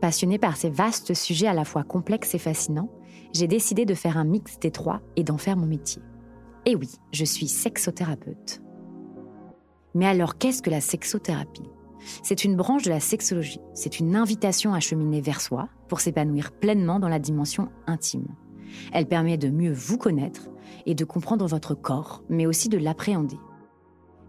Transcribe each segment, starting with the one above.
Passionnée par ces vastes sujets à la fois complexes et fascinants, j'ai décidé de faire un mix des trois et d'en faire mon métier. Et oui, je suis sexothérapeute. Mais alors, qu'est-ce que la sexothérapie? C'est une branche de la sexologie. C'est une invitation à cheminer vers soi pour s'épanouir pleinement dans la dimension intime. Elle permet de mieux vous connaître et de comprendre votre corps, mais aussi de l'appréhender.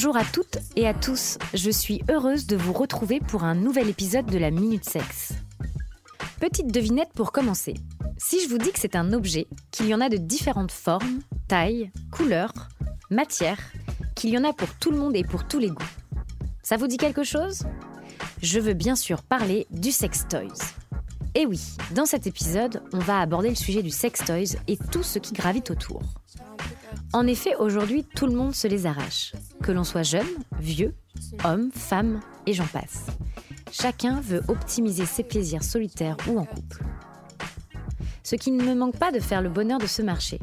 Bonjour à toutes et à tous, je suis heureuse de vous retrouver pour un nouvel épisode de la Minute Sexe. Petite devinette pour commencer. Si je vous dis que c'est un objet, qu'il y en a de différentes formes, tailles, couleurs, matières, qu'il y en a pour tout le monde et pour tous les goûts, ça vous dit quelque chose? Je veux bien sûr parler du sex toys. Et oui, dans cet épisode, on va aborder le sujet du sex toys et tout ce qui gravite autour. En effet, aujourd'hui, tout le monde se les arrache. Que l'on soit jeune, vieux, homme, femme, et j'en passe. Chacun veut optimiser ses plaisirs solitaires ou en couple. Ce qui ne me manque pas de faire le bonheur de ce marché.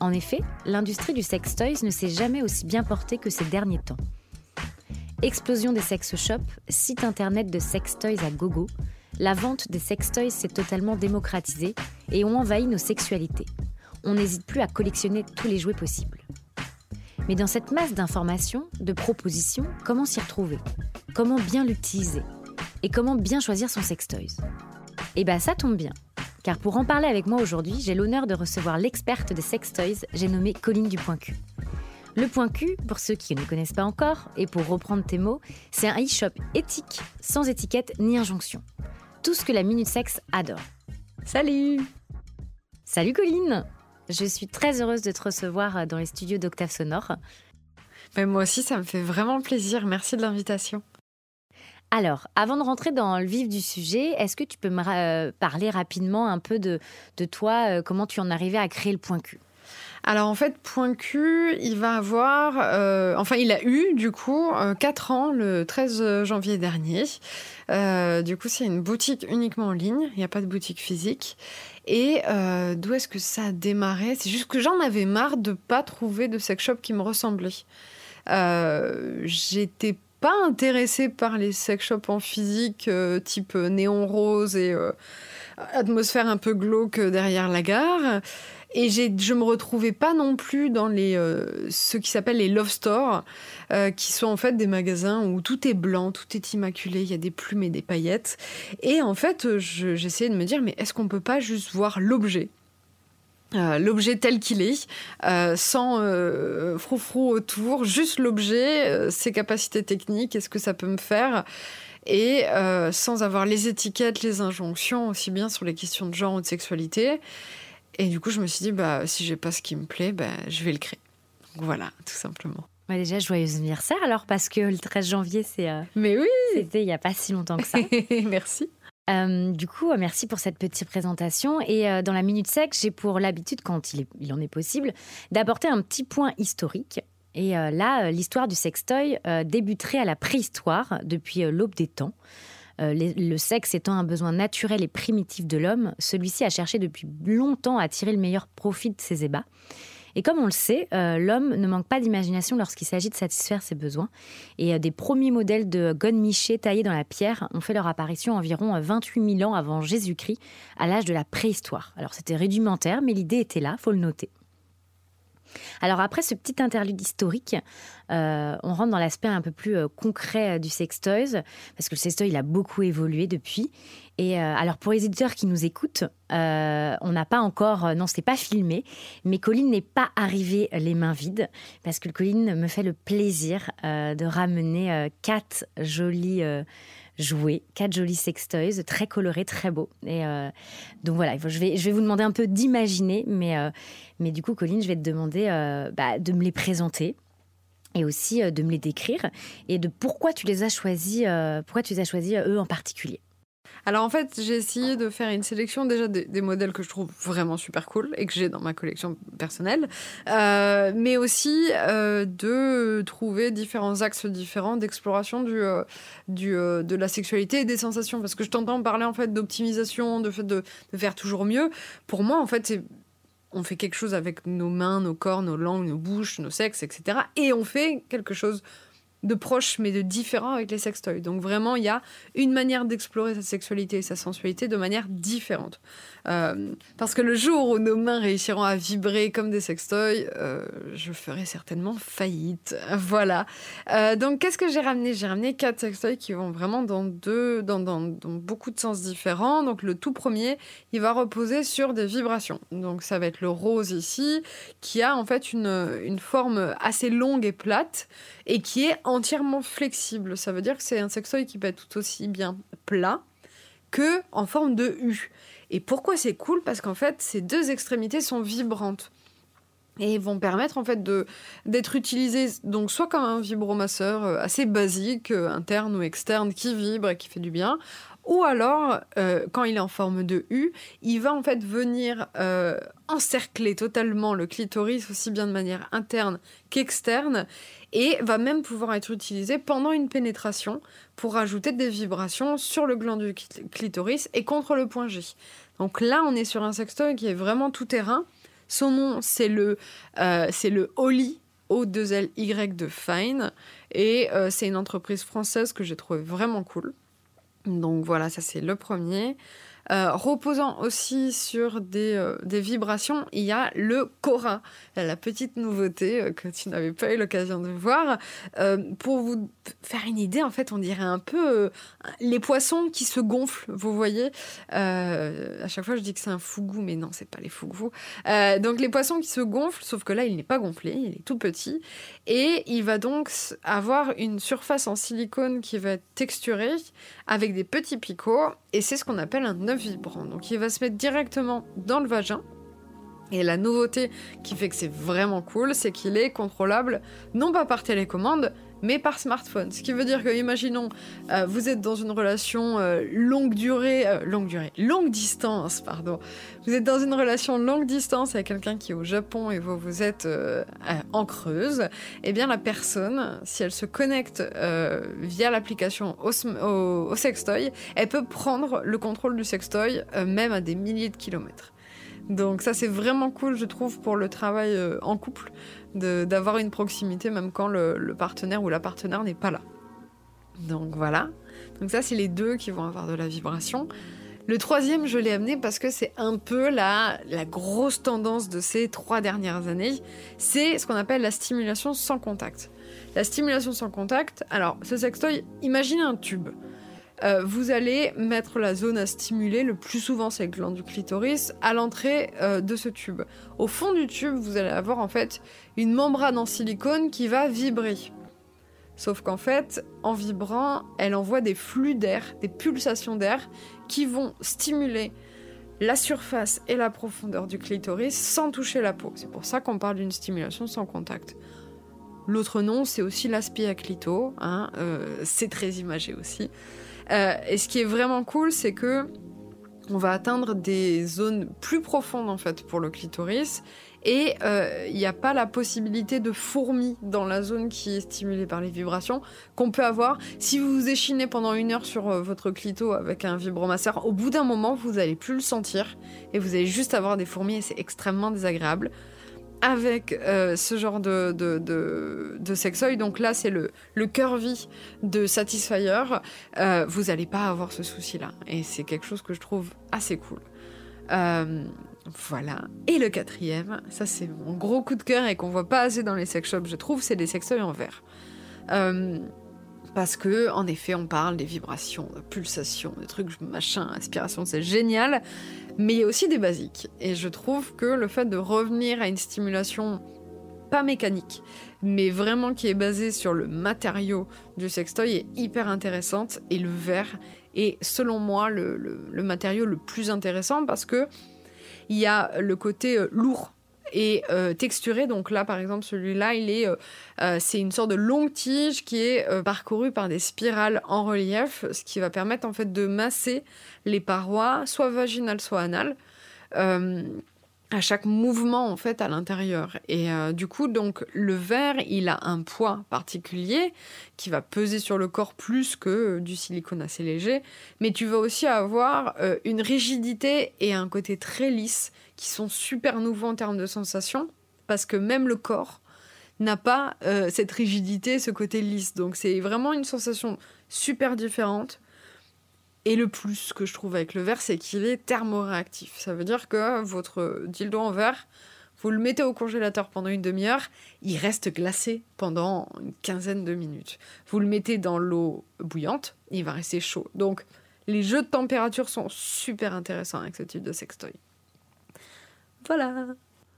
En effet, l'industrie du sex toys ne s'est jamais aussi bien portée que ces derniers temps. Explosion des sex shops, site internet de sex toys à gogo, la vente des sex toys s'est totalement démocratisée et ont envahi nos sexualités on n'hésite plus à collectionner tous les jouets possibles. Mais dans cette masse d'informations, de propositions, comment s'y retrouver? Comment bien l'utiliser? Et comment bien choisir son sextoys? Eh bien ça tombe bien, car pour en parler avec moi aujourd'hui, j'ai l'honneur de recevoir l'experte des sextoys, j'ai nommé Colline du Point Q. Le Point Q, pour ceux qui ne connaissent pas encore, et pour reprendre tes mots, c'est un e-shop éthique, sans étiquette ni injonction. Tout ce que la Minute Sexe adore. Salut Salut Colline je suis très heureuse de te recevoir euh, dans les studios d'Octave Sonore. Mais moi aussi, ça me fait vraiment plaisir. Merci de l'invitation. Alors, avant de rentrer dans le vif du sujet, est-ce que tu peux me euh, parler rapidement un peu de, de toi, euh, comment tu en arrivé à créer le point Q? Alors en fait, Point Q, il va avoir, enfin il a eu du coup 4 ans le 13 janvier dernier. du coup, c'est une boutique uniquement en ligne, il n'y a pas de boutique physique. Et euh, d'où est-ce que ça a démarré? C'est juste que j'en avais marre de pas trouver de sex shop qui me ressemblait. Euh, J'étais pas intéressée par les sex shops en physique euh, type néon rose et atmosphère un peu glauque derrière la gare. Et je me retrouvais pas non plus dans les, euh, ce qui s'appelle les love stores, euh, qui sont en fait des magasins où tout est blanc, tout est immaculé, il y a des plumes et des paillettes. Et en fait, j'essayais de me dire, mais est-ce qu'on peut pas juste voir l'objet euh, l'objet tel qu'il est, sans froufrou autour, juste l'objet, ses capacités techniques, est-ce que ça peut me faire et sans avoir les étiquettes, les injonctions, aussi bien sur les questions de genre ou de sexualité. Et du coup, je me suis dit, bah, si j'ai pas ce qui me plaît, bah, je vais le créer. voilà, tout simplement. Bah déjà, joyeux anniversaire alors, parce que le 13 janvier, c'est. Euh, Mais oui C'était il n'y a pas si longtemps que ça. merci. Euh, du coup, euh, merci pour cette petite présentation. Et dans la Minute Sec, j'ai pour l'habitude, quand il, il, en est possible, d'apporter un petit point historique. Et là, l'histoire du sextoy débuterait à la préhistoire, depuis l'aube des temps. Euh, le sexe étant un besoin naturel et primitif de l'homme, celui-ci a cherché depuis longtemps à tirer le meilleur profit de ses ébats. Et comme on le sait, euh, l'homme ne manque pas d'imagination lorsqu'il s'agit de satisfaire ses besoins. Et euh, des premiers modèles de gonne-miché taillés dans la pierre ont fait leur apparition environ 28 000 ans avant Jésus-Christ, à l'âge de la préhistoire. Alors c'était rudimentaire, mais l'idée était là, faut le noter. Alors après ce petit interlude historique, euh, on rentre dans l'aspect un peu plus euh, concret euh, du sextoys, parce que le sextoy a beaucoup évolué depuis. Et alors pour les éditeurs qui nous écoutent, on n'a pas encore, non c'est pas filmé, mais Colline n'est pas arrivée les mains vides, parce que Colline me fait le plaisir de ramener quatre jolies jouer quatre jolis sextoys, très colorés, très beaux. Et euh, donc voilà, je vais, vous demander un peu d'imaginer, mais, euh, du coup, Colline, je vais te demander euh, bah, de me les présenter et aussi de me les décrire et de pourquoi tu les as choisis, pourquoi tu les as choisis eux en particulier. Alors en fait, j'ai essayé de faire une sélection déjà des, modèles que je trouve vraiment super cool et que j'ai dans ma collection personnelle, euh, mais aussi euh, de trouver différents axes différents d'exploration du, euh, du de la sexualité et des sensations. Parce que je t'entends parler en fait d'optimisation, de fait de, de, faire toujours mieux. Pour moi, en fait, c'est on fait quelque chose avec nos mains, nos corps, nos langues, nos bouches, nos sexes, etc. Et on fait quelque chose de proche mais de différent avec les sextoys. Donc vraiment, il y a une manière d'explorer sa sexualité et sa sensualité de manière différente. Euh, parce que le jour où nos mains réussiront à vibrer comme des sextoys, euh, je ferai certainement faillite. Voilà. Euh, donc qu'est-ce que j'ai ramené? J'ai ramené quatre sextoys qui vont vraiment dans deux, dans, dans, dans, beaucoup de sens différents. Donc le tout premier, il va reposer sur des vibrations. Donc ça va être le rose ici, qui a en fait une, une forme assez longue et plate et qui est entièrement flexible. Ça veut dire que c'est un sextoy qui peut être tout aussi bien plat que en forme de U. Et pourquoi c'est cool? Parce qu'en fait, ces deux extrémités sont vibrantes et vont permettre en fait d'être utilisés donc soit comme un vibromasseur euh, assez basique euh, interne ou externe qui vibre et qui fait du bien ou alors, euh, quand il est en forme de U, il va en fait venir euh, encercler totalement le clitoris, aussi bien de manière interne qu'externe, et va même pouvoir être utilisé pendant une pénétration pour ajouter des vibrations sur le gland du clitoris et contre le point G. Donc là, on est sur un sextoy qui est vraiment tout terrain. Son nom, c'est le, euh, le Oli O2LY de Fine, et c'est une entreprise française que j'ai trouvé vraiment cool. Donc voilà, ça c'est le premier. Euh, reposant aussi sur des, euh, des, vibrations, il y a le Cora, la petite nouveauté euh, que tu n'avais pas eu l'occasion de voir. pour vous faire une idée, en fait, on dirait un peu les poissons qui se gonflent, vous voyez. à chaque fois, je dis que c'est un fougou, mais non, c'est pas les fougous. donc les poissons qui se gonflent, sauf que là, il n'est pas gonflé, il est tout petit. Et il va donc avoir une surface en silicone qui va être texturée avec des petits picots. Et c'est ce qu'on appelle un œuf vibrant. Donc il va se mettre directement dans le vagin. Et la nouveauté qui fait que c'est vraiment cool, c'est qu'il est contrôlable non pas par télécommande, mais par smartphone. Ce qui veut dire que, imaginons, euh, vous êtes dans une relation euh, longue durée, euh, longue durée, longue distance, pardon. Vous êtes dans une relation longue distance avec quelqu'un qui est au Japon et vous, vous êtes en Creuse. eh bien, la personne, si elle se connecte via l'application au, sextoy, elle peut prendre le contrôle du sextoy même à des milliers de kilomètres. Donc ça c'est vraiment cool je trouve pour le travail en couple d'avoir une proximité même quand le, partenaire ou la partenaire n'est pas là. Donc voilà. Donc ça, c'est les deux qui vont avoir de la vibration. Le troisième, je l'ai amené parce que c'est un peu la, la grosse tendance de ces trois dernières années. C'est ce qu'on appelle la stimulation sans contact. La stimulation sans contact, alors ce sextoy, imaginez un tube. Euh, vous allez mettre la zone à stimuler, le plus souvent c'est le gland du clitoris, à l'entrée euh, de ce tube. Au fond du tube, vous allez avoir en fait une membrane en silicone qui va vibrer. Sauf qu'en fait, en vibrant, elle envoie des flux d'air, des pulsations d'air qui vont stimuler la surface et la profondeur du clitoris sans toucher la peau. C'est pour ça qu'on parle d'une stimulation sans contact. L'autre nom, c'est aussi l'aspi à clito. Hein, euh, c'est très imagé aussi. Euh, et ce qui est vraiment cool, c'est que on va atteindre des zones plus profondes en fait pour le clitoris. Et euh, il n'y a pas la possibilité de fourmis dans la zone qui est stimulée par les vibrations qu'on peut avoir. Si vous vous échinez pendant une heure sur euh, votre clito avec un vibromasseur, au bout d'un moment, vous n'allez plus le sentir. Et vous allez juste avoir des fourmis et c'est extrêmement désagréable avec euh, ce genre de, de, de, sexoil, donc là c'est le, le curvy de Satisfyer, vous n'allez pas avoir ce souci-là. Et c'est quelque chose que je trouve assez cool. Voilà. Et le quatrième, ça c'est mon gros coup de cœur et qu'on voit pas assez dans les sex shops, je trouve, c'est des sextoys en verre. Euh, parce que, en effet, on parle des vibrations, de pulsations, des trucs machin, aspiration, c'est génial. Mais il y a aussi des basiques. Et je trouve que le fait de revenir à une stimulation pas mécanique, mais vraiment qui est basée sur le matériau du sextoy est hyper intéressante. Et le verre est, selon moi, le, le matériau le plus intéressant parce que il y a le côté euh, lourd euh, texturé. Donc là, par exemple, celui-là, il est, euh, c'est une sorte de longue tige qui est parcourue par des spirales en relief, ce qui va permettre en fait de masser les parois, soit vaginales, soit anales à chaque mouvement en fait à l'intérieur. Et euh, du coup donc le verre il a un poids particulier qui va peser sur le corps plus que euh, du silicone assez léger. Mais tu vas aussi avoir euh, une rigidité et un côté très lisse qui sont super nouveaux en termes de sensation parce que même le corps n'a pas cette rigidité ce côté lisse. Donc c'est vraiment une sensation super différente et le plus que je trouve avec le verre, c'est qu'il est thermoréactif. Ça veut dire que votre dildo en verre, vous le mettez au congélateur pendant une demi-heure, il reste glacé pendant une quinzaine de minutes. Vous le mettez dans l'eau bouillante, il va rester chaud. Donc, les jeux de température sont super intéressants avec ce type de sextoy. Voilà.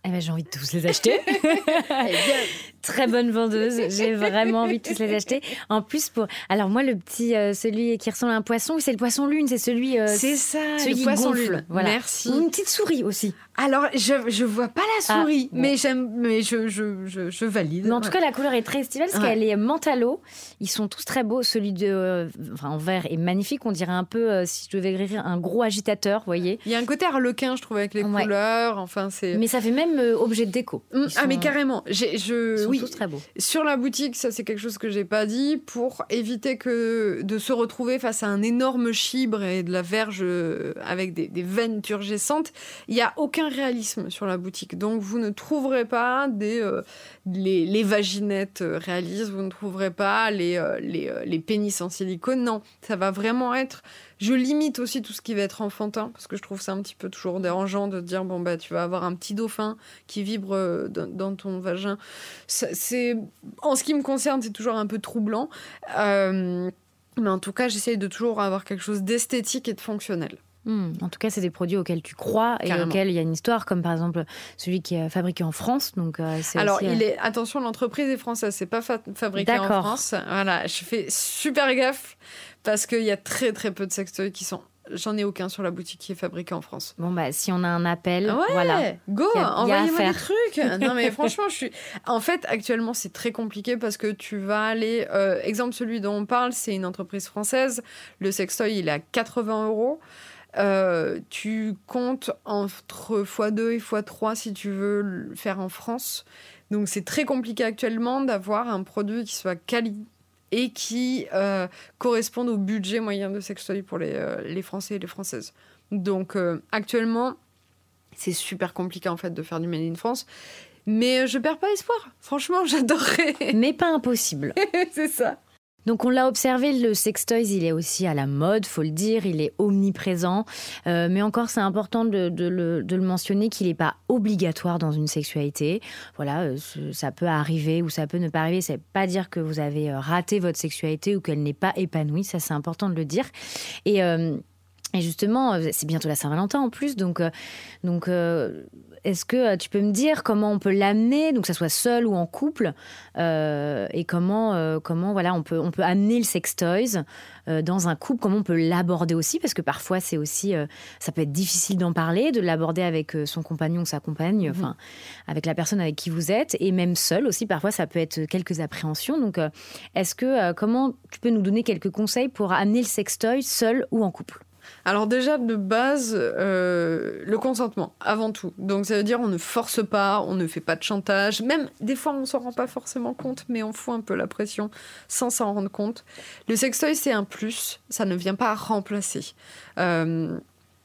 Eh ben, j'ai envie de tous les acheter. Très bonne vendeuse. J'ai vraiment envie de tous les acheter. En plus, pour. Alors, moi, le petit, euh, celui qui ressemble à un poisson, c'est le poisson lune. C'est celui. Euh, c'est ça, le poisson lune. Voilà. Merci. Une petite souris aussi. Alors, je, je vois pas la ah, souris, mais j'aime, mais je, je, je, valide. Mais en tout cas, la couleur est très estivale parce qu'elle est mentalo. Ils sont tous très beaux. Celui de, euh, enfin, en vert est magnifique. On dirait un peu, si je devais écrire, un gros agitateur, vous voyez. Il y a un côté harlequin, je trouve, avec les couleurs. Enfin, c'est. Mais ça fait même objet de déco. Mm, ah, mais carrément. J'ai, je, oui, très beaux. Sur la boutique, ça c'est quelque chose que j'ai pas dit, pour éviter que de se retrouver face à un énorme chibre et de la verge euh, avec des, veines turgescentes, il n'y a aucun réalisme sur la boutique. Donc vous ne trouverez pas des, euh, les, vaginettes euh, réalistes, vous ne trouverez pas les, les, les pénis en silicone. Non, ça va vraiment être je limite aussi tout ce qui va être enfantin, parce que je trouve ça un petit peu toujours dérangeant de dire bon, bah, tu vas avoir un petit dauphin qui vibre euh, dans, ton vagin. C'est, en ce qui me concerne, c'est toujours un peu troublant. Euh, mais en tout cas, j'essaye de toujours avoir quelque chose d'esthétique et de fonctionnel. Hmm. En tout cas, c'est des produits auxquels tu crois et auxquels il y a une histoire, comme par exemple celui qui est fabriqué en France. Donc, euh, Alors, il est attention, l'entreprise est française, c'est pas fabriqué en France. Voilà, je fais super gaffe parce qu'il y a très très peu de sextoys qui sont J'en ai aucun sur la boutique qui est fabriqué en France. Bon, bah, si on a un appel, ouais, voilà. Go, envoyez-moi des trucs. non, mais franchement, je suis. En fait, actuellement, c'est très compliqué parce que tu vas aller. Euh, exemple, celui dont on parle, c'est une entreprise française. Le sextoy, il est à 80 euros. Euh, tu comptes entre x2 et x3 si tu veux le faire en France. Donc, c'est très compliqué actuellement d'avoir un produit qui soit quali et qui euh, correspondent au budget moyen de sextoy pour les, euh, les Français et les Françaises. Donc actuellement, c'est super compliqué en fait de faire du Made in France. Mais je perds pas espoir. Franchement, j'adorerais. Mais pas impossible. c'est ça. Donc on l'a observé, le sextoys, il est aussi à la mode, faut le dire, il est omniprésent. Euh, mais encore, c'est important de, le, mentionner qu'il n'est pas obligatoire dans une sexualité. Voilà, euh, ça peut arriver ou ça peut ne pas arriver. Ça veut pas dire que vous avez euh, raté votre sexualité ou qu'elle n'est pas épanouie. Ça, c'est important de le dire. Et et justement, c'est bientôt la Saint-Valentin en plus, donc, donc est-ce que euh, tu peux me dire comment on peut l'amener, donc que ça soit seul ou en couple, euh, et comment, euh, comment voilà, on peut, on peut amener le sextoys dans un couple, comment on peut l'aborder aussi, parce que parfois c'est aussi, ça peut être difficile d'en parler, de l'aborder avec son compagnon ou sa compagne, mhm. enfin, avec la personne avec qui vous êtes, et même seul aussi, parfois ça peut être quelques appréhensions. Donc, est-ce que, comment tu peux nous donner quelques conseils pour amener le sextoy seul ou en couple? Alors déjà de base, euh, le consentement avant tout. Donc ça veut dire on ne force pas, on ne fait pas de chantage. Même des fois on s'en rend pas forcément compte, mais on fout un peu la pression sans s'en rendre compte. Le sextoy c'est un plus, ça ne vient pas remplacer. Euh,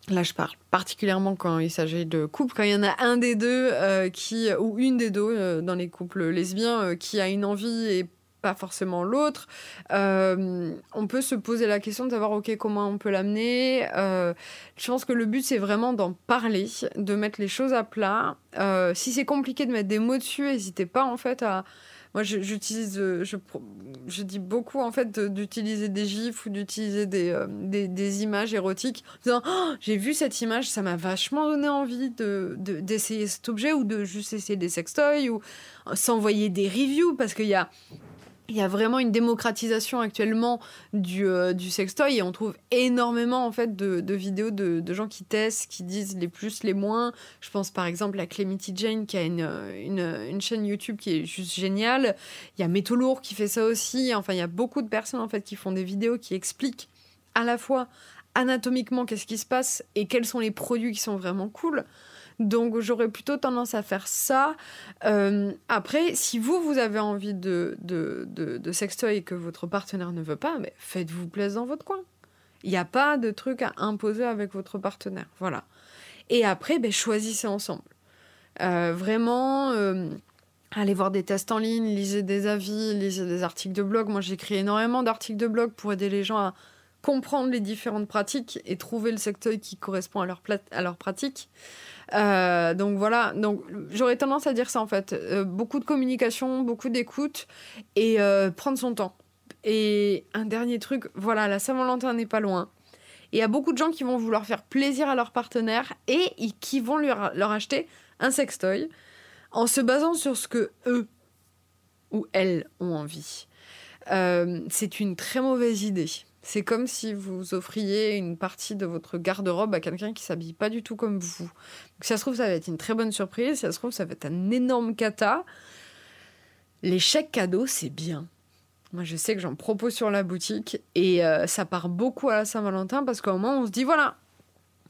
là, je parle particulièrement quand il s'agit de couple, quand il y en a un des deux euh, qui, ou une des deux dans les couples lesbiens qui a une envie et pas forcément l'autre. Euh, on peut se poser la question de savoir, ok, comment on peut l'amener. Euh, je pense que le but, c'est vraiment d'en parler, de mettre les choses à plat. Euh, si c'est compliqué de mettre des mots dessus, n'hésitez pas en fait à... Moi, j'utilise, je, dis beaucoup en fait d'utiliser des gifs ou d'utiliser des, des, images érotiques. Disant, oh, j'ai vu cette image, ça m'a vachement donné envie de, d'essayer cet objet ou de juste essayer des sextoys ou s'envoyer des reviews parce qu'il y a il y a vraiment une démocratisation actuellement du, euh, du sextoy et on trouve énormément en fait de, vidéos de, gens qui testent, qui disent les plus, les moins. Je pense par exemple à Clemity Jane qui a une, une, chaîne YouTube qui est juste géniale. Il y a Métolour qui fait ça aussi. Enfin, il y a beaucoup de personnes en fait qui font des vidéos qui expliquent à la fois anatomiquement qu'est-ce qui se passe et quels sont les produits qui sont vraiment cool. Donc j'aurais plutôt tendance à faire ça. Euh, après, si vous, vous avez envie de, sextoy que votre partenaire ne veut pas, faites-vous plaisir dans votre coin. Il n'y a pas de truc à imposer avec votre partenaire. Voilà. Et après, ben, choisissez ensemble. Euh, vraiment, euh, allez voir des tests en ligne, lisez des avis, lisez des articles de blog. Moi, j'écris énormément d'articles de blog pour aider les gens à comprendre les différentes pratiques et trouver le sextoy qui correspond à leur pratique. Euh, donc voilà, donc j'aurais tendance à dire ça en fait. Euh, beaucoup de communication, beaucoup d'écoute et euh, prendre son temps. Et un dernier truc, voilà, la Saint-Valentin n'est pas loin. Et il y a beaucoup de gens qui vont vouloir faire plaisir à leur partenaire et qui vont leur, leur acheter un sextoy en se basant sur ce que eux ou elles ont envie. c'est une très mauvaise idée. C'est comme si vous offriez une partie de votre garde-robe à quelqu'un qui s'habille pas du tout comme vous. si ça se trouve, ça va être une très bonne surprise. Si ça se trouve, ça va être un énorme cata. Les chèques cadeaux, c'est bien. Moi, je sais que j'en propose sur la boutique et euh, ça part beaucoup à la Saint-Valentin parce qu'au moment, on se dit voilà,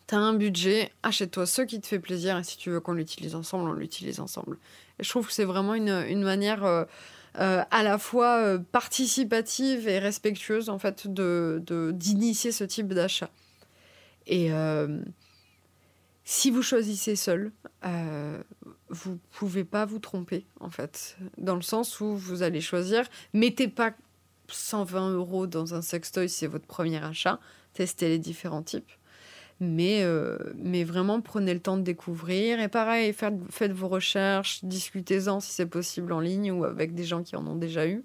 t'as un budget, achète-toi ce qui te fait plaisir et si tu veux qu'on l'utilise ensemble, on l'utilise ensemble. Et je trouve que c'est vraiment une, manière. Euh, euh, à la fois euh, participative et respectueuse en fait de d'initier ce type d'achat. Et euh, si vous choisissez seul, vous pouvez pas vous tromper en fait, dans le sens où vous allez choisir. Mettez pas 120 euros dans un sextoy, c'est votre premier achat. Testez les différents types. Mais, euh, mais vraiment, prenez le temps de découvrir. Et pareil, faites, faites vos recherches, discutez-en si c'est possible en ligne ou avec des gens qui en ont déjà eu.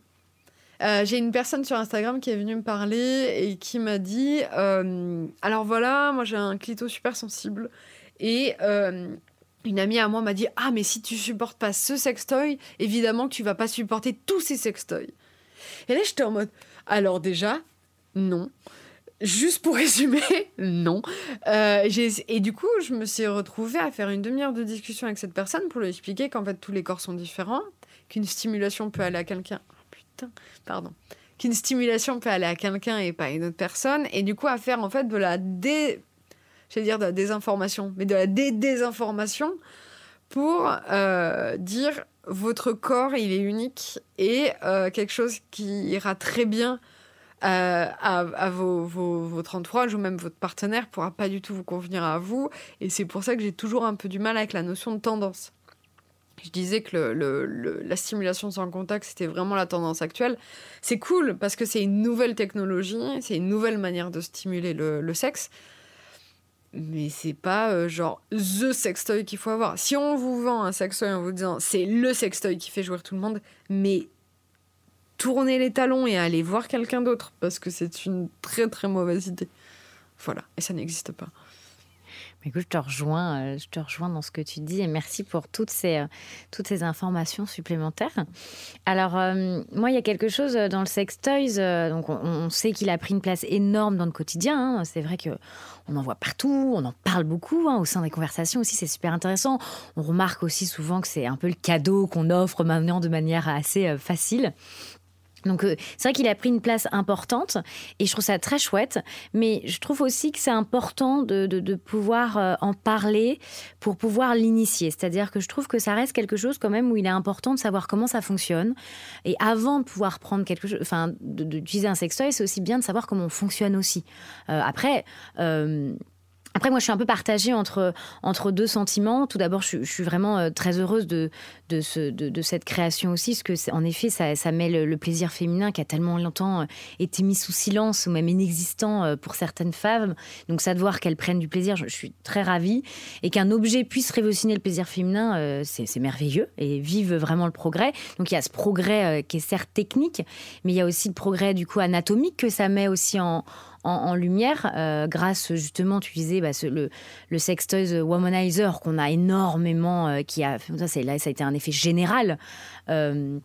Euh, j'ai une personne sur Instagram qui est venue me parler et qui m'a dit euh, Alors voilà, moi j'ai un clito super sensible. Et une amie à moi m'a dit Ah, mais si tu supportes pas ce sextoy, évidemment que tu vas pas supporter tous ces sextoys. Et là, j'étais en mode Alors déjà, non. Juste pour résumer, non. Euh, et du coup, je me suis retrouvée à faire une demi-heure de discussion avec cette personne pour lui expliquer qu'en fait, tous les corps sont différents, qu'une stimulation peut aller à quelqu'un. Oh, putain, pardon. Qu'une stimulation peut aller à quelqu'un et pas à une autre personne. Et du coup, à faire en fait de la dire désinformation, mais de la dé-désinformation pour euh, dire votre corps, il est unique et euh, quelque chose qui ira très bien euh, à, vos, vos, votre entourage ou même votre partenaire pourra pas du tout vous convenir à vous. Et c'est pour ça que j'ai toujours un peu du mal avec la notion de tendance. je disais que la stimulation sans contact, c'était vraiment la tendance actuelle. C'est cool parce que c'est une nouvelle technologie, c'est une nouvelle manière de stimuler le, sexe. Mais c'est pas euh, genre the sextoy qu'il faut avoir. Si on vous vend un sextoy en vous disant c'est le sextoy qui fait jouer tout le monde, mais tournez les talons et allez voir quelqu'un d'autre parce que c'est une très très mauvaise idée. Voilà, et ça n'existe pas. Écoute, je te rejoins, euh, je te rejoins dans ce que tu dis et merci pour toutes ces, euh, toutes ces informations supplémentaires. Alors, euh, moi, il y a quelque chose dans le sex toys. donc, on, sait qu'il a pris une place énorme dans le quotidien. Hein. C'est vrai que on en voit partout, on en parle beaucoup hein, au sein des conversations aussi. C'est super intéressant. On remarque aussi souvent que c'est un peu le cadeau qu'on offre maintenant de manière assez facile. Donc euh, c'est vrai qu'il a pris une place importante et je trouve ça très chouette, mais je trouve aussi que c'est important de, pouvoir euh, en parler pour pouvoir l'initier. C'est-à-dire que je trouve que ça reste quelque chose quand même où il est important de savoir comment ça fonctionne. Et avant de pouvoir prendre quelque chose, enfin d'utiliser un sextoy, c'est aussi bien de savoir comment on fonctionne aussi. Euh, après. Après, moi, je suis un peu partagée entre, entre deux sentiments. Tout d'abord, je, suis vraiment euh, très heureuse de, de, ce, de, cette création aussi, parce que, en effet, ça, met le, plaisir féminin qui a tellement longtemps euh, été mis sous silence ou même inexistant euh, pour certaines femmes. Donc, ça de voir qu'elles prennent du plaisir, je, suis très ravie. Et qu'un objet puisse révolutionner le plaisir féminin, c'est merveilleux et vive vraiment le progrès. Donc, il y a ce progrès qui est certes technique, mais il y a aussi le progrès, du coup, anatomique que ça met aussi en en, lumière euh, grâce justement, tu disais, bah, le, le Sextoys Womanizer qu'on a énormément, euh, qui a, ça, là, ça a été un effet général. Euh,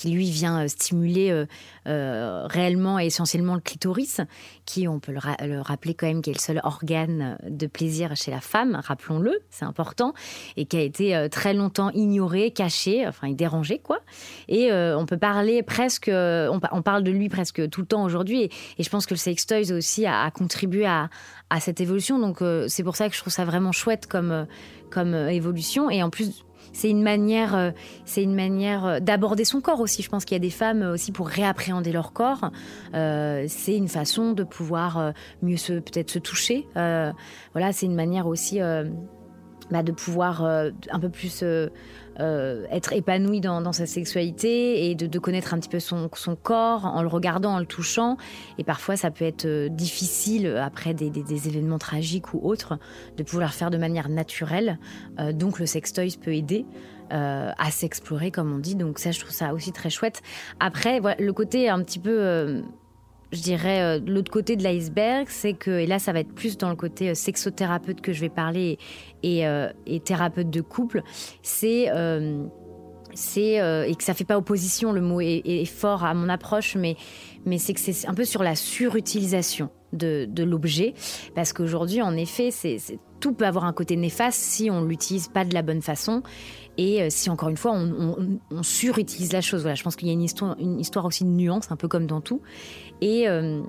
qui lui vient euh, stimuler euh, euh, réellement et essentiellement le clitoris, qui, on peut le, rappeler quand même, qui est le seul organe de plaisir chez la femme, rappelons-le, c'est important, et qui a été très longtemps ignoré, caché, enfin dérangé, quoi. Et on peut parler presque, on, parle de lui presque tout le temps aujourd'hui, et, je pense que le Sex Toys aussi a, contribué à, à, cette évolution, donc c'est pour ça que je trouve ça vraiment chouette comme, comme évolution, et en plus c'est une manière, euh, c'est une manière euh, d'aborder son corps aussi. Je pense qu'il y a des femmes euh, aussi pour réappréhender leur corps. c'est une façon de pouvoir mieux se peut-être se toucher. voilà, c'est une manière aussi bah, de pouvoir un peu plus euh, être épanoui dans, sa sexualité et de, connaître un petit peu son, corps en le regardant, en le touchant. Et parfois, ça peut être euh, difficile après des, événements tragiques ou autres de pouvoir faire de manière naturelle. Euh, donc, le sextoy peut aider. à s'explorer, comme on dit. Donc ça, je trouve ça aussi très chouette. Après, le côté un petit peu je dirais, euh, l'autre côté de l'iceberg, c'est que, et là ça va être plus dans le côté euh, sexothérapeute que je vais parler et, euh, thérapeute de couple, c'est et que ça fait pas opposition, le mot est, fort à mon approche, mais mais c'est que c'est un peu sur la surutilisation de, de l'objet, parce qu'aujourd'hui, en effet, c'est tout peut avoir un côté néfaste si on l'utilise pas de la bonne façon et si encore une fois on, on surutilise la chose. Voilà, je pense qu'il y a une histoire, aussi de nuance, un peu comme dans tout. Euh,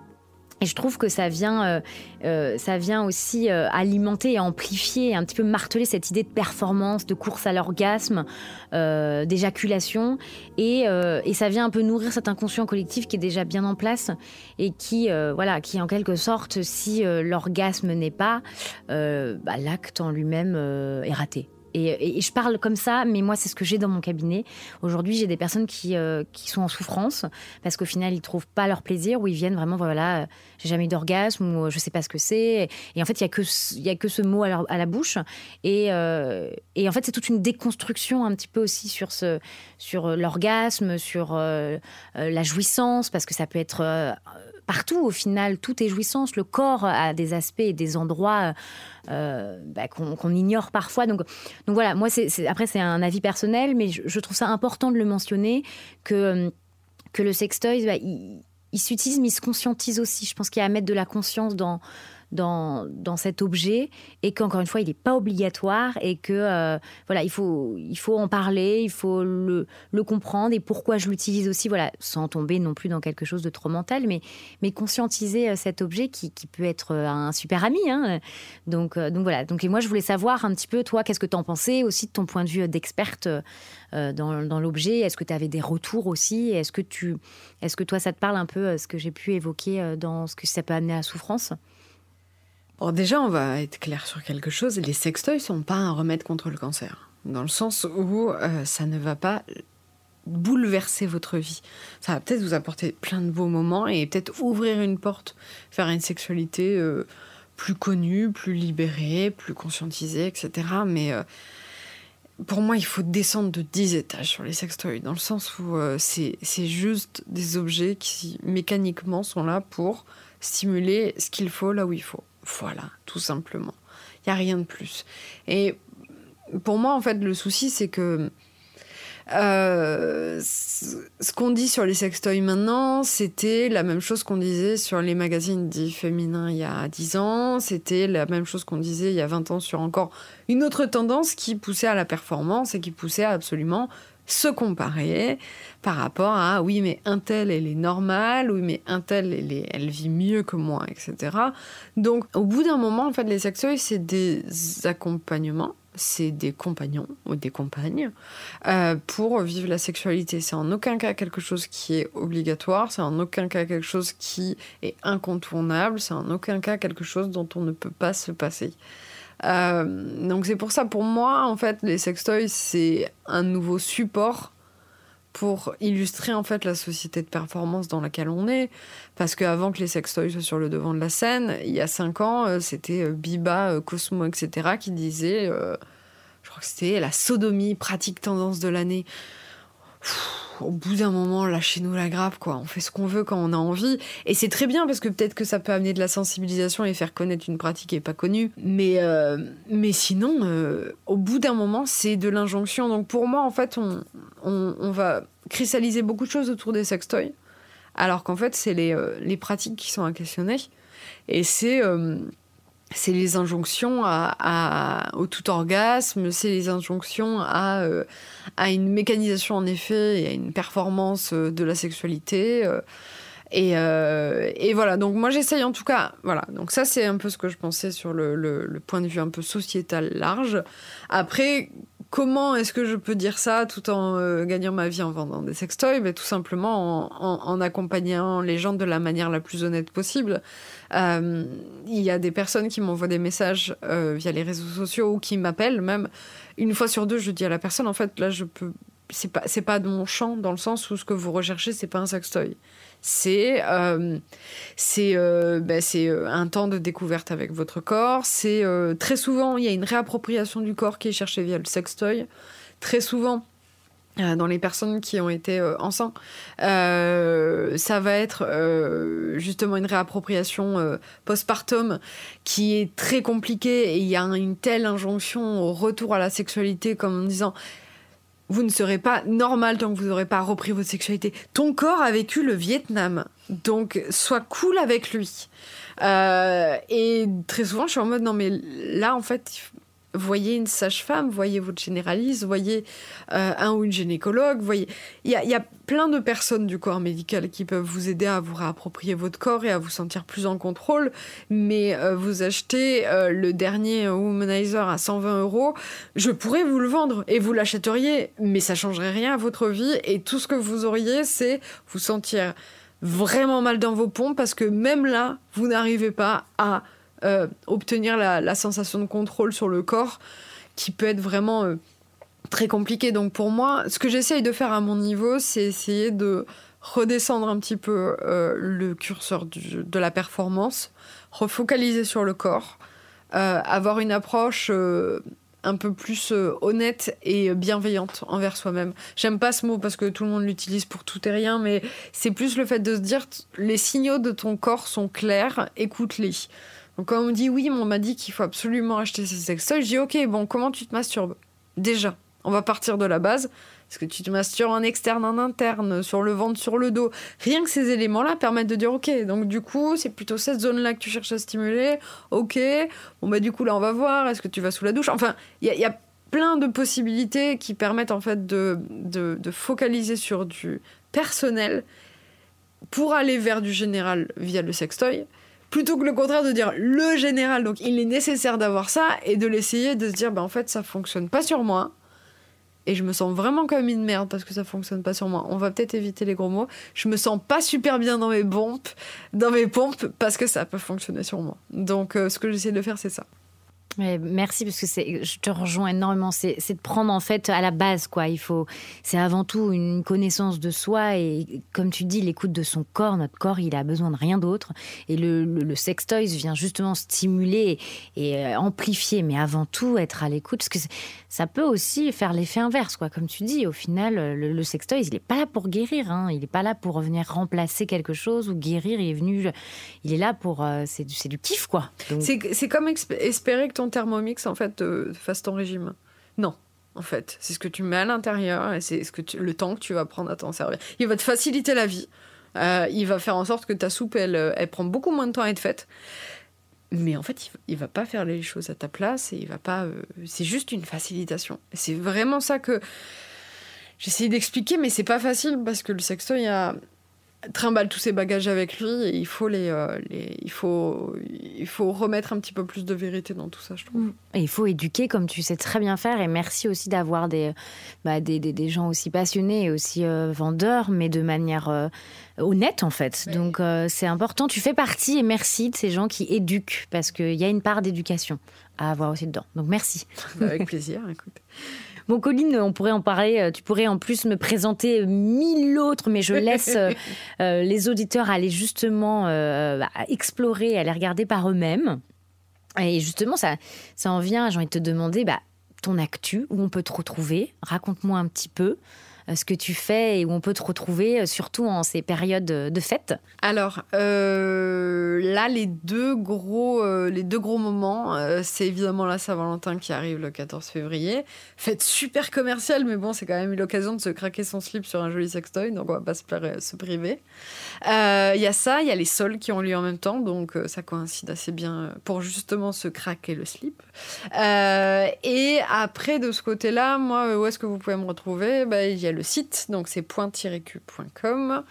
et, je trouve que ça vient, euh, euh, ça vient aussi alimenter et amplifier, un petit peu marteler cette idée de performance, de course à l'orgasme, d'éjaculation. Et, ça vient un peu nourrir cet inconscient collectif qui est déjà bien en place et qui, voilà, qui en quelque sorte, si l'orgasme n'est pas, bah, l'acte en lui-même est raté. Et, je parle comme ça, mais moi, c'est ce que j'ai dans mon cabinet. Aujourd'hui, j'ai des personnes qui, euh, qui sont en souffrance parce qu'au final, ils trouvent pas leur plaisir ou ils viennent vraiment, voilà, j'ai jamais eu d'orgasme ou je sais pas ce que c'est. Et en fait, il y a que a que ce mot à la, bouche. Et, euh, et en fait, c'est toute une déconstruction un petit peu aussi sur sur l'orgasme, sur euh, la jouissance parce que ça peut être partout au final, tout est jouissance. Le corps a des aspects et des endroits euh, bah, qu'on ignore parfois. Donc, donc voilà, moi, après, c'est un avis personnel, mais je, trouve ça important de le mentionner que, que le sextoy, bah, il, il s'utilise, mais il se conscientise aussi. Je pense qu'il y a à mettre de la conscience dans dans, dans cet objet et qu'encore une fois, il n'est pas obligatoire et que euh, voilà, il faut, il faut en parler, il faut le, comprendre et pourquoi je l'utilise aussi, voilà, sans tomber non plus dans quelque chose de trop mental, mais, mais conscientiser euh, cet objet qui, qui peut être euh, un super ami. Hein. Donc, donc voilà. Donc, et moi, je voulais savoir un petit peu, toi, qu'est-ce que tu en pensais aussi de ton point de vue d'experte dans, dans l'objet? Est-ce que tu avais des retours aussi? Est-ce que, tu, est-ce que toi, ça te parle un peu ce que j'ai pu évoquer dans ce que ça peut amener à la souffrance? Déjà, on va être clair sur quelque chose. Les sextoys sont pas un remède contre le cancer. dans le sens où euh, ça ne va pas bouleverser votre vie. Ça va peut-être vous apporter plein de beaux moments et peut-être ouvrir une porte vers une sexualité euh, plus connue, plus libérée, plus conscientisée, etc. Mais euh, pour moi, il faut descendre de 10 étages sur les sextoys, dans le sens où c'est juste des objets qui mécaniquement sont là pour stimuler ce qu'il faut là où il faut. Voilà, tout simplement. Il n'y a rien de plus. Et pour moi, en fait, le souci, c'est que euh, ce qu'on dit sur les sextoys maintenant, c'était la même chose qu'on disait sur les magazines dits féminins il y a 10 ans, c'était la même chose qu'on disait il y a 20 ans sur encore une autre tendance qui poussait à la performance et qui poussait absolument se comparer par rapport à oui mais un tel elle est normale, oui mais un tel elle, elle vit mieux que moi, etc. Donc au bout d'un moment en fait les sextoys c'est des accompagnements c'est des compagnons ou des compagnes euh, pour vivre la sexualité. C'est en aucun cas quelque chose qui est obligatoire, c'est en aucun cas quelque chose qui est incontournable, c'est en aucun cas quelque chose dont on ne peut pas se passer. Euh, donc c'est pour ça, pour moi, en fait, les sextoys, c'est un nouveau support pour illustrer en fait la société de performance dans laquelle on est. Parce qu'avant que les sextoys soient sur le devant de la scène, il y a cinq ans, euh, c'était euh, Biba, euh, Cosmo, etc. qui disaient, je crois que c'était la sodomie, pratique tendance de l'année au bout d'un moment, lâchez-nous la grappe, quoi. On fait ce qu'on veut quand on a envie. Et c'est très bien parce que peut-être que ça peut amener de la sensibilisation et faire connaître une pratique qui n'est pas connue. Mais, euh, mais sinon, euh, au bout d'un moment, c'est de l'injonction. Donc pour moi, en fait, on, on, va cristalliser beaucoup de choses autour des sextoys. Alors qu'en fait, c'est les, euh, les, pratiques qui sont à questionner. Et c'est c'est les injonctions au tout orgasme, c'est les injonctions à, euh, à une mécanisation en effet et à une performance euh, de la sexualité. Euh, et, et, voilà, donc moi j'essaye en tout cas, voilà, donc ça c'est un peu ce que je pensais sur le, point de vue un peu sociétal large. Après, comment est-ce que je peux dire ça tout en gagnant ma vie en vendant des sextoys? Ben, Tout simplement en, accompagnant les gens de la manière la plus honnête possible. Euh, il y a des personnes qui m'envoient des messages euh, via les réseaux sociaux ou qui m'appellent même. Une fois sur deux, je dis à la personne, en fait, là, je peux. C'est pas, c'est pas de mon champ dans le sens où ce que vous recherchez, c'est pas un sextoy. C'est euh, c'est ben, c'est un temps de découverte avec votre corps. C'est très souvent il y a une réappropriation du corps qui est cherchée via le sextoy. Très souvent, euh, dans les personnes qui ont été euh, enceintes. Euh, ça va être justement une réappropriation postpartum qui est très compliquée et il y a une telle injonction au retour à la sexualité comme en disant vous ne serez pas normal tant que vous n'aurez pas repris votre sexualité. Ton corps a vécu le Vietnam, donc sois cool avec lui. et très souvent, je suis en mode non, mais là, en fait, voyez une sage-femme, voyez votre généraliste, voyez euh, un ou une gynécologue, voyez. Il y a, plein de personnes du corps médical qui peuvent vous aider à vous réapproprier votre corps et à vous sentir plus en contrôle. Mais euh, vous achetez euh, le dernier Womanizer à 120 euros, je pourrais vous le vendre et vous l'achèteriez, mais ça changerait rien à votre vie et tout ce que vous auriez, c'est vous sentir vraiment mal dans vos pompes parce que même là, vous n'arrivez pas à euh, obtenir la, sensation de contrôle sur le corps qui peut être vraiment euh, très compliqué. Donc pour moi, ce que j'essaye de faire à mon niveau, c'est essayer de redescendre un petit peu euh, le curseur de la performance, refocaliser sur le corps, avoir une approche un peu plus honnête et bienveillante envers soi-même. J'aime pas ce mot parce que tout le monde l'utilise pour tout et rien, mais c'est plus le fait de se dire les signaux de ton corps sont clairs, écoute-les. Donc quand on me dit oui, on m'a dit qu'il faut absolument acheter ces sextoys, je dis ok, bon, comment tu te masturbes? Déjà, on va partir de la base. Est-ce que tu te masturbes en externe, en interne, sur le ventre, sur le dos Rien que ces éléments-là permettent de dire ok, donc du coup, c'est plutôt cette zone-là que tu cherches à stimuler. Ok, bon bah du coup là on va voir, est-ce que tu vas sous la douche? Enfin, il y, a plein de possibilités qui permettent en fait de, de focaliser sur du personnel pour aller vers du général via le sextoy plutôt que le contraire de dire le général. Donc il est nécessaire d'avoir ça et de l'essayer, de se dire bah en fait ça fonctionne pas sur moi. Et je me sens vraiment comme une merde parce que ça fonctionne pas sur moi. On va peut-être éviter les gros mots. Je me sens pas super bien dans mes pompes, dans mes pompes parce que ça peut fonctionner sur moi. Donc euh, ce que j'essaie de faire c'est ça. Merci parce que je te rejoins énormément. C'est, de prendre en fait à la base quoi. Il faut, c'est avant tout une connaissance de soi et comme tu dis, l'écoute de son corps. Notre corps, il a besoin de rien d'autre. Et le, le, toys vient justement stimuler et, euh, amplifier, mais avant tout être à l'écoute parce que ça peut aussi faire l'effet inverse quoi. Comme tu dis, au final, le, le sex toys, il n'est pas là pour guérir. Hein. Il n'est pas là pour venir remplacer quelque chose ou guérir. Il est venu, il est là pour, euh, c'est, du, du kiff quoi. C'est, comme espérer que ton Thermomix en fait euh, fasse ton régime. Non, en fait, c'est ce que tu mets à l'intérieur et c'est ce que le temps que tu vas prendre à t'en servir. Il va te faciliter la vie. Euh, il va faire en sorte que ta soupe, elle, euh, elle prend beaucoup moins de temps à être faite. Mais en fait, il, va pas faire les choses à ta place et il va pas. c'est juste une facilitation. C'est vraiment ça que j'essaie d'expliquer, mais c'est pas facile parce que le sextoy a trimballe tous ses bagages avec lui et il faut les, euh, il faut il faut remettre un petit peu plus de vérité dans tout ça je trouve. Et il faut éduquer comme tu sais très bien faire et merci aussi d'avoir des, bah, des, des, gens aussi passionnés et aussi euh, vendeurs mais de manière euh, honnête en fait donc c'est important tu fais partie et merci de ces gens qui éduquent parce qu'il y a une part d'éducation à avoir aussi dedans donc merci avec plaisir écoute Bon, Colline, on pourrait en parler. Euh, tu pourrais en plus me présenter mille autres, mais je laisse euh, euh, les auditeurs aller justement bah, explorer, aller regarder par eux-mêmes. Et justement, ça, ça en vient, j'ai envie de te demander, bah, ton actu, où on peut te retrouver. Raconte-moi un petit peu. Euh, ce que tu fais et où on peut te retrouver, euh, surtout en ces périodes de fête Alors euh, là, les deux gros, les deux gros moments, c'est évidemment la Saint-Valentin qui arrive le 14 février. Fête super commerciale, mais bon, c'est quand même l'occasion de se craquer son slip sur un joli sextoy, donc on va pas se, priver. Il y a ça, il y a les sols qui ont lieu en même temps, donc ça coïncide assez bien pour justement se craquer le slip. et après, de ce côté-là, moi, où est-ce que vous pouvez me retrouver? Bah, Il y a le site, donc c'est point-q.com.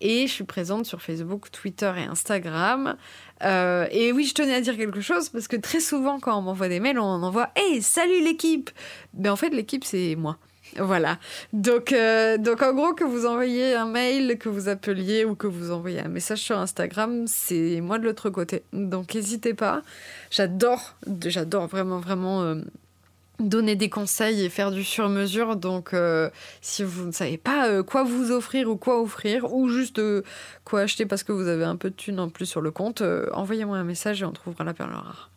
Et je suis présente sur Facebook, Twitter et Instagram. Euh, et oui, je tenais à dire quelque chose parce que très souvent, quand on m'envoie des mails, on envoie Hey, salut l'équipe Mais en fait, l'équipe, c'est moi. Voilà. Donc, euh, donc, en gros, que vous envoyez un mail, que vous appeliez ou que vous envoyez un message sur Instagram, c'est moi de l'autre côté. Donc, n'hésitez pas. J'adore, j'adore vraiment, vraiment. Euh, donner des conseils et faire du sur-mesure. Donc, euh, si vous ne savez pas euh, quoi vous offrir ou quoi offrir, ou juste euh, quoi acheter parce que vous avez un peu de thunes en plus sur le compte, envoyez-moi un message et on trouvera la perle rare.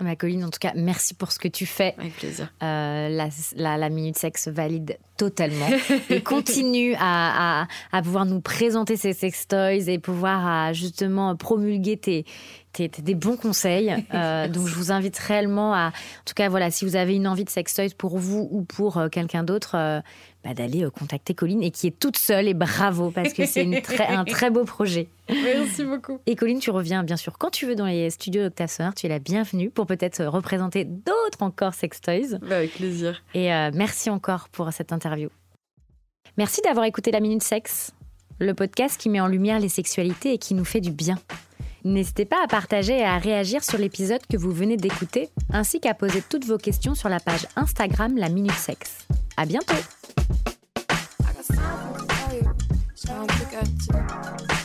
Ma Colline, en tout cas, merci pour ce que tu fais. Avec plaisir. la, la, Minute Sexe valide totalement. et continue à, à, à, pouvoir nous présenter ces sextoys et pouvoir justement promulguer tes, des bons conseils. Euh, donc, je vous invite réellement à, en tout cas, voilà, si vous avez une envie de sextoys pour vous ou pour euh, quelqu'un d'autre, euh, bah, d'aller contacter Colline et qui est toute seule. Et bravo, parce que c'est un très beau projet. Merci beaucoup. Et Colline, tu reviens bien sûr quand tu veux dans les studios d'Octasor. Tu es la bienvenue pour peut-être représenter d'autres encore sextoys. Bah, avec plaisir. Et merci encore pour cette interview. Merci d'avoir écouté La Minute Sexe, le podcast qui met en lumière les sexualités et qui nous fait du bien. N'hésitez pas à partager et à réagir sur l'épisode que vous venez d'écouter, ainsi qu'à poser toutes vos questions sur la page Instagram La Minute Sexe. À bientôt! Sound forget to.